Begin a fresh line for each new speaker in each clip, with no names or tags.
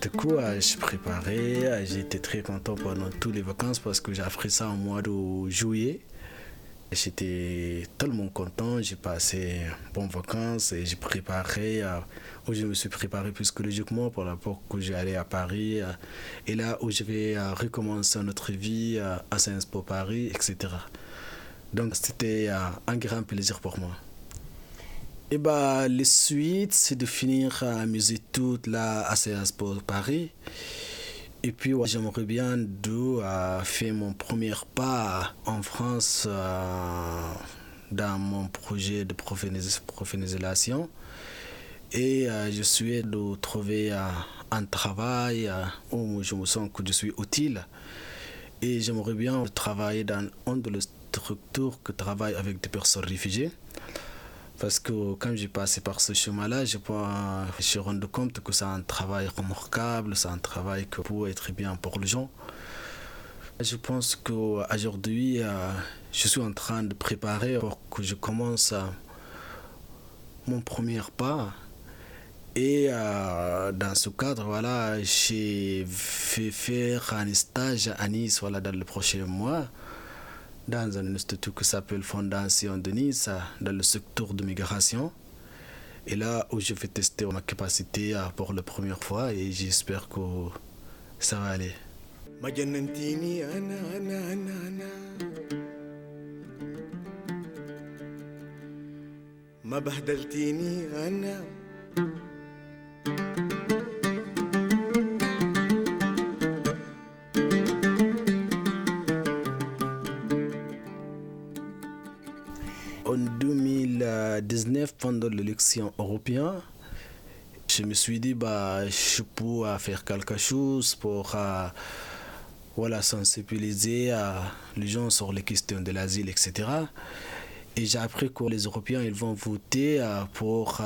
Du coup, euh, je préparais, euh, j'étais très content pendant toutes les vacances parce que j'ai appris ça en mois de juillet. J'étais tellement content, j'ai passé bonnes vacances et j'ai préparé, euh, où je me suis préparé psychologiquement pour la pour que j'allais à Paris et là où je vais recommencer notre vie à Sciences Po Paris, etc. Donc c'était un grand plaisir pour moi. Et eh bah, le suite, c'est de finir à amuser toute la ACS pour Paris. Et puis, j'aimerais bien de faire mon premier pas en France euh, dans mon projet de professionnalisation. Et euh, je suis de trouver euh, un travail où je me sens que je suis utile. Et j'aimerais bien travailler dans une de les structures qui travaillent avec des personnes réfugiées. Parce que quand j'ai passé par ce chemin-là, je, me suis rendu compte que c'est un travail remarquable, c'est un travail qui peut être bien pour les gens. Je pense qu'aujourd'hui, euh, je suis en train de préparer pour que je commence euh, mon premier pas. Et euh, dans ce cadre, voilà, j'ai fait faire un stage à Nice voilà, dans le prochain mois dans un institut qui s'appelle Fondation de Nice, dans le secteur de migration. Et là où je vais tester ma capacité pour la première fois et j'espère que ça va aller. 2019, pendant l'élection européenne, je me suis dit, bah, je peux faire quelque chose pour euh, voilà, sensibiliser euh, les gens sur les questions de l'asile, etc. Et j'ai appris que les Européens ils vont voter euh, pour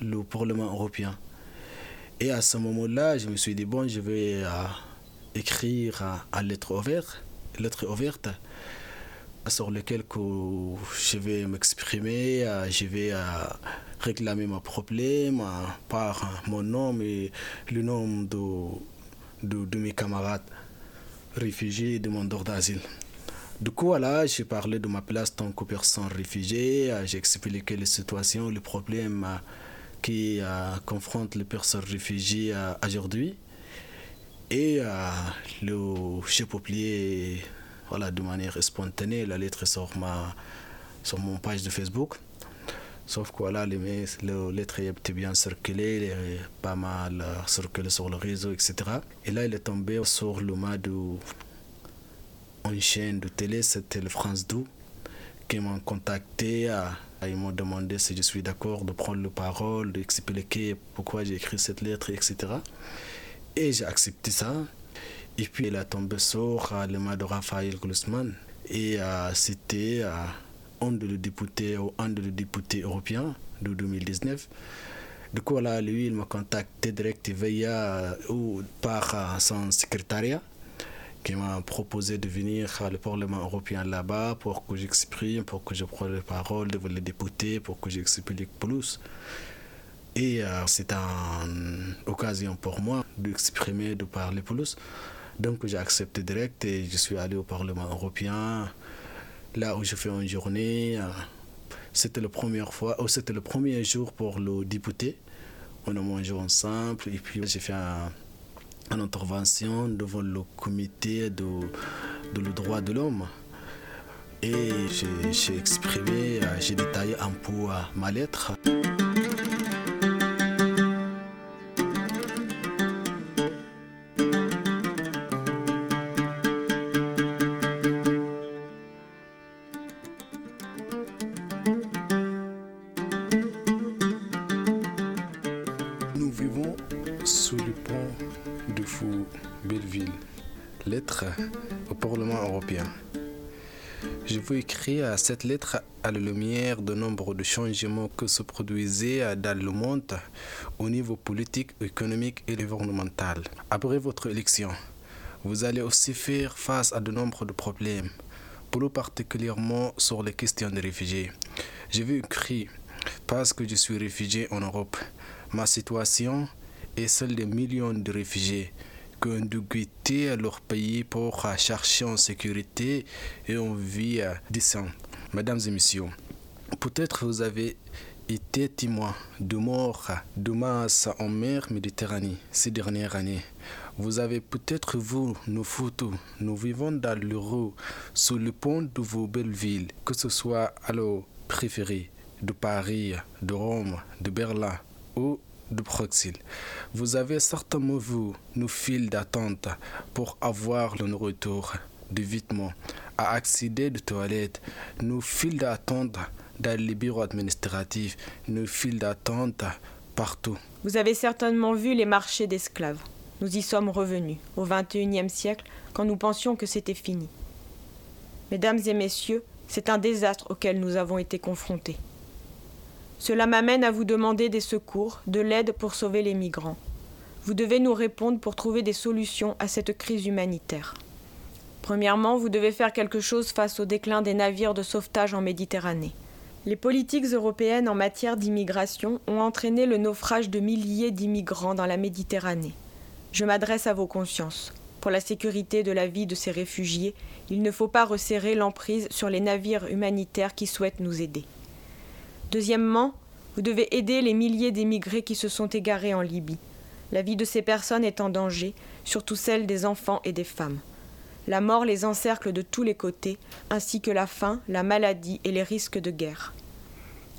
le Parlement européen. Et à ce moment-là, je me suis dit, bon, je vais écrire à lettre ouverte, lettre ouverte sur lequel que je vais m'exprimer, euh, je vais euh, réclamer mon problème euh, par mon nom et le nom de, de, mes camarades réfugiés et demandeurs d'asile. Du coup, voilà, j'ai parlé de ma place tant que personne réfugiée, j'ai expliqué les situations, les problèmes qui confrontent les personnes réfugiées aujourd'hui. Et le chef voilà, de manière spontanée. La lettre sur, ma, sur mon page de Facebook. Sauf que voilà, les, les lettres étaient bien circulées, pas mal euh, circulées sur le réseau, etc. Et là, il est tombé sur le mât d'une chaîne de télé, c'était le France 2, qui m'ont contacté. À, ils m'ont demandé si je suis d'accord de prendre la parole, d'expliquer pourquoi j'ai écrit cette lettre, etc. Et j'ai accepté ça. Et puis il a tombé sur le mât de Raphaël Glusman. Et euh, c'était euh, un des députés, un des députés européens de 2019. Du coup, là, lui, il m'a contacté direct via, ou par son secrétariat qui m'a proposé de venir au Parlement européen là-bas pour que j'exprime, pour que je prenne la parole devant les députés, pour que j'explique plus. Et euh, c'est une occasion pour moi d'exprimer, de parler plus. Donc j'ai accepté direct et je suis allé au Parlement européen, là où je fais une journée. C'était la première fois, oh, c'était le premier jour pour le député. On a mangé ensemble et puis j'ai fait une intervention devant le comité de, le droit de l'homme. Et j'ai exprimé, euh, j'ai détaillé un peu euh, ma lettre Je veux écrire cette lettre à la lumière de nombre de changements que se produisaient dans le monde au niveau politique, économique et environnemental. Après votre élection, vous allez aussi faire face à de nombreux problèmes, plus particulièrement sur les questions des réfugiés. Je veux écrire parce que je suis réfugié en Europe. Ma situation et celle des millions de réfugiés dû quitter leur pays pour chercher en sécurité et en vie décente. Mesdames et messieurs, peut-être vous avez été témoin de morts de masse en mer Méditerranée ces dernières années. Vous avez peut-être vu nos photos. Nous vivons dans l'euro, sous le pont de vos belles villes, que ce soit à l'eau préférée de Paris, de Rome, de Berlin ou de Bruxelles. Vous avez certainement vu nos files d'attente pour avoir le retour de vêtements, à accéder de toilettes, nos files d'attente dans les bureaux administratifs, nos files d'attente partout.
Vous avez certainement vu les marchés d'esclaves. Nous y sommes revenus, au XXIe siècle, quand nous pensions que c'était fini. Mesdames et messieurs, c'est un désastre auquel nous avons été confrontés. Cela m'amène à vous demander des secours, de l'aide pour sauver les migrants. Vous devez nous répondre pour trouver des solutions à cette crise humanitaire. Premièrement, vous devez faire quelque chose face au déclin des navires de sauvetage en Méditerranée. Les politiques européennes en matière d'immigration ont entraîné le naufrage de milliers d'immigrants dans la Méditerranée. Je m'adresse à vos consciences. Pour la sécurité de la vie de ces réfugiés, il ne faut pas resserrer l'emprise sur les navires humanitaires qui souhaitent nous aider. Deuxièmement, vous devez aider les milliers d'émigrés qui se sont égarés en Libye. La vie de ces personnes est en danger, surtout celle des enfants et des femmes. La mort les encercle de tous les côtés, ainsi que la faim, la maladie et les risques de guerre.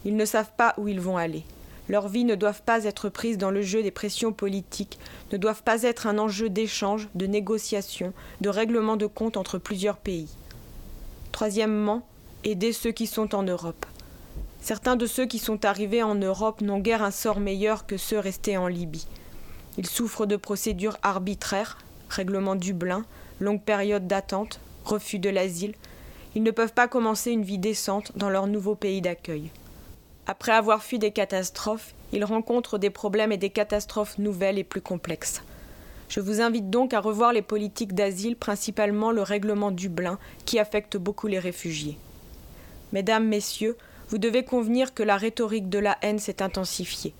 Ils ne savent pas où ils vont aller. Leurs vies ne doivent pas être prises dans le jeu des pressions politiques, ne doivent pas être un enjeu d'échange, de négociation, de règlement de compte entre plusieurs pays. Troisièmement, aider ceux qui sont en Europe. Certains de ceux qui sont arrivés en Europe n'ont guère un sort meilleur que ceux restés en Libye. Ils souffrent de procédures arbitraires, règlement Dublin, longue période d'attente, refus de l'asile, ils ne peuvent pas commencer une vie décente dans leur nouveau pays d'accueil. Après avoir fui des catastrophes, ils rencontrent des problèmes et des catastrophes nouvelles et plus complexes. Je vous invite donc à revoir les politiques d'asile, principalement le règlement Dublin, qui affecte beaucoup les réfugiés. Mesdames, Messieurs, vous devez convenir que la rhétorique de la haine s'est intensifiée.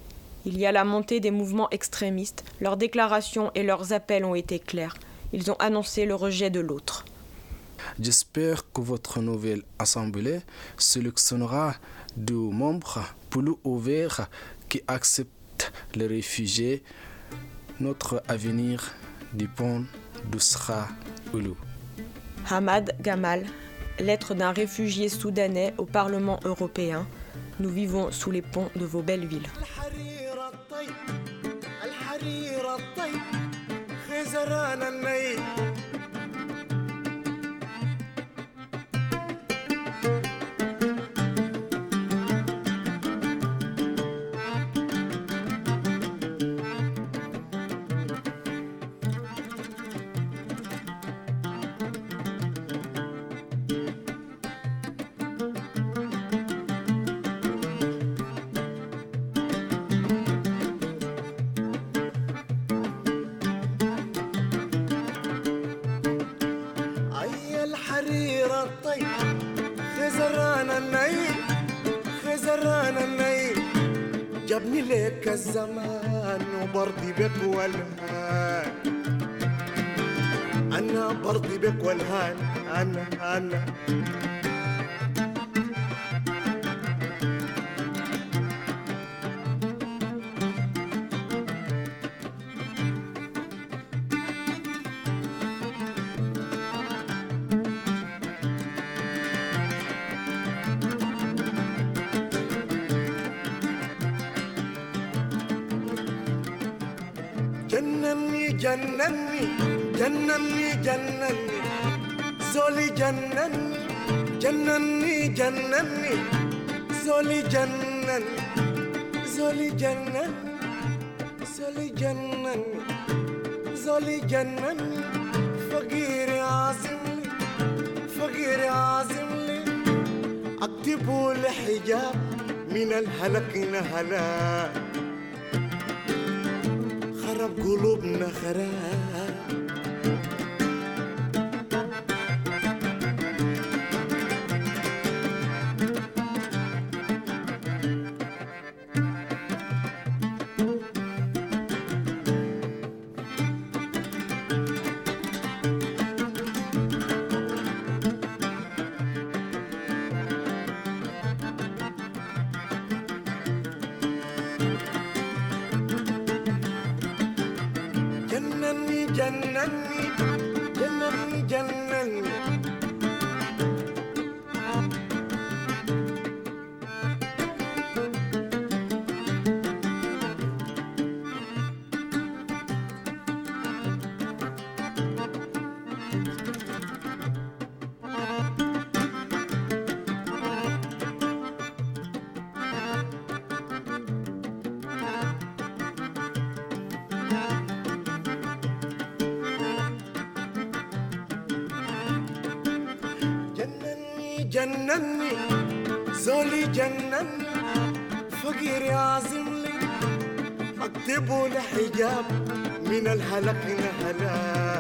Il y a la montée des mouvements extrémistes, leurs déclarations et leurs appels ont été clairs. Ils ont annoncé le rejet de l'autre.
J'espère que votre nouvelle assemblée sélectionnera deux membres plus ouverts qui acceptent les réfugiés. Notre avenir dépend de Sra.
Hamad Gamal, lettre d'un réfugié soudanais au Parlement européen. Nous vivons sous les ponts de vos belles villes.
لك الزمان وبرضي بك والهان. أنا برضي بك والهان أنا أنا. جنني جنني جنني جنني. زولي جنني جنني جنني. زولي جنني زولي جنني زولي جنني. زولي جنني فقير عازم لي فقير عازم لي أكتبوا لحجاب من الهلك نهلاك خرب قلوبنا خراب جنني جنني زولي جنني فقير عازم لي أكتبه لحجاب من الهلك نهلا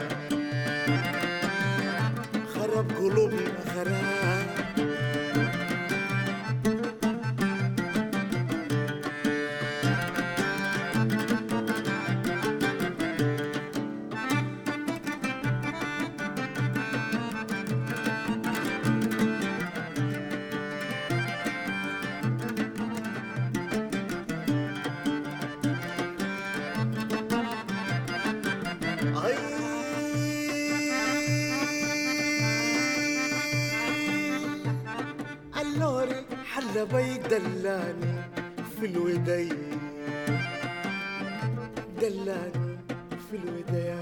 خرب قلوبنا خراب. ولا بيك دلاني في الوداية دلاني في الوداية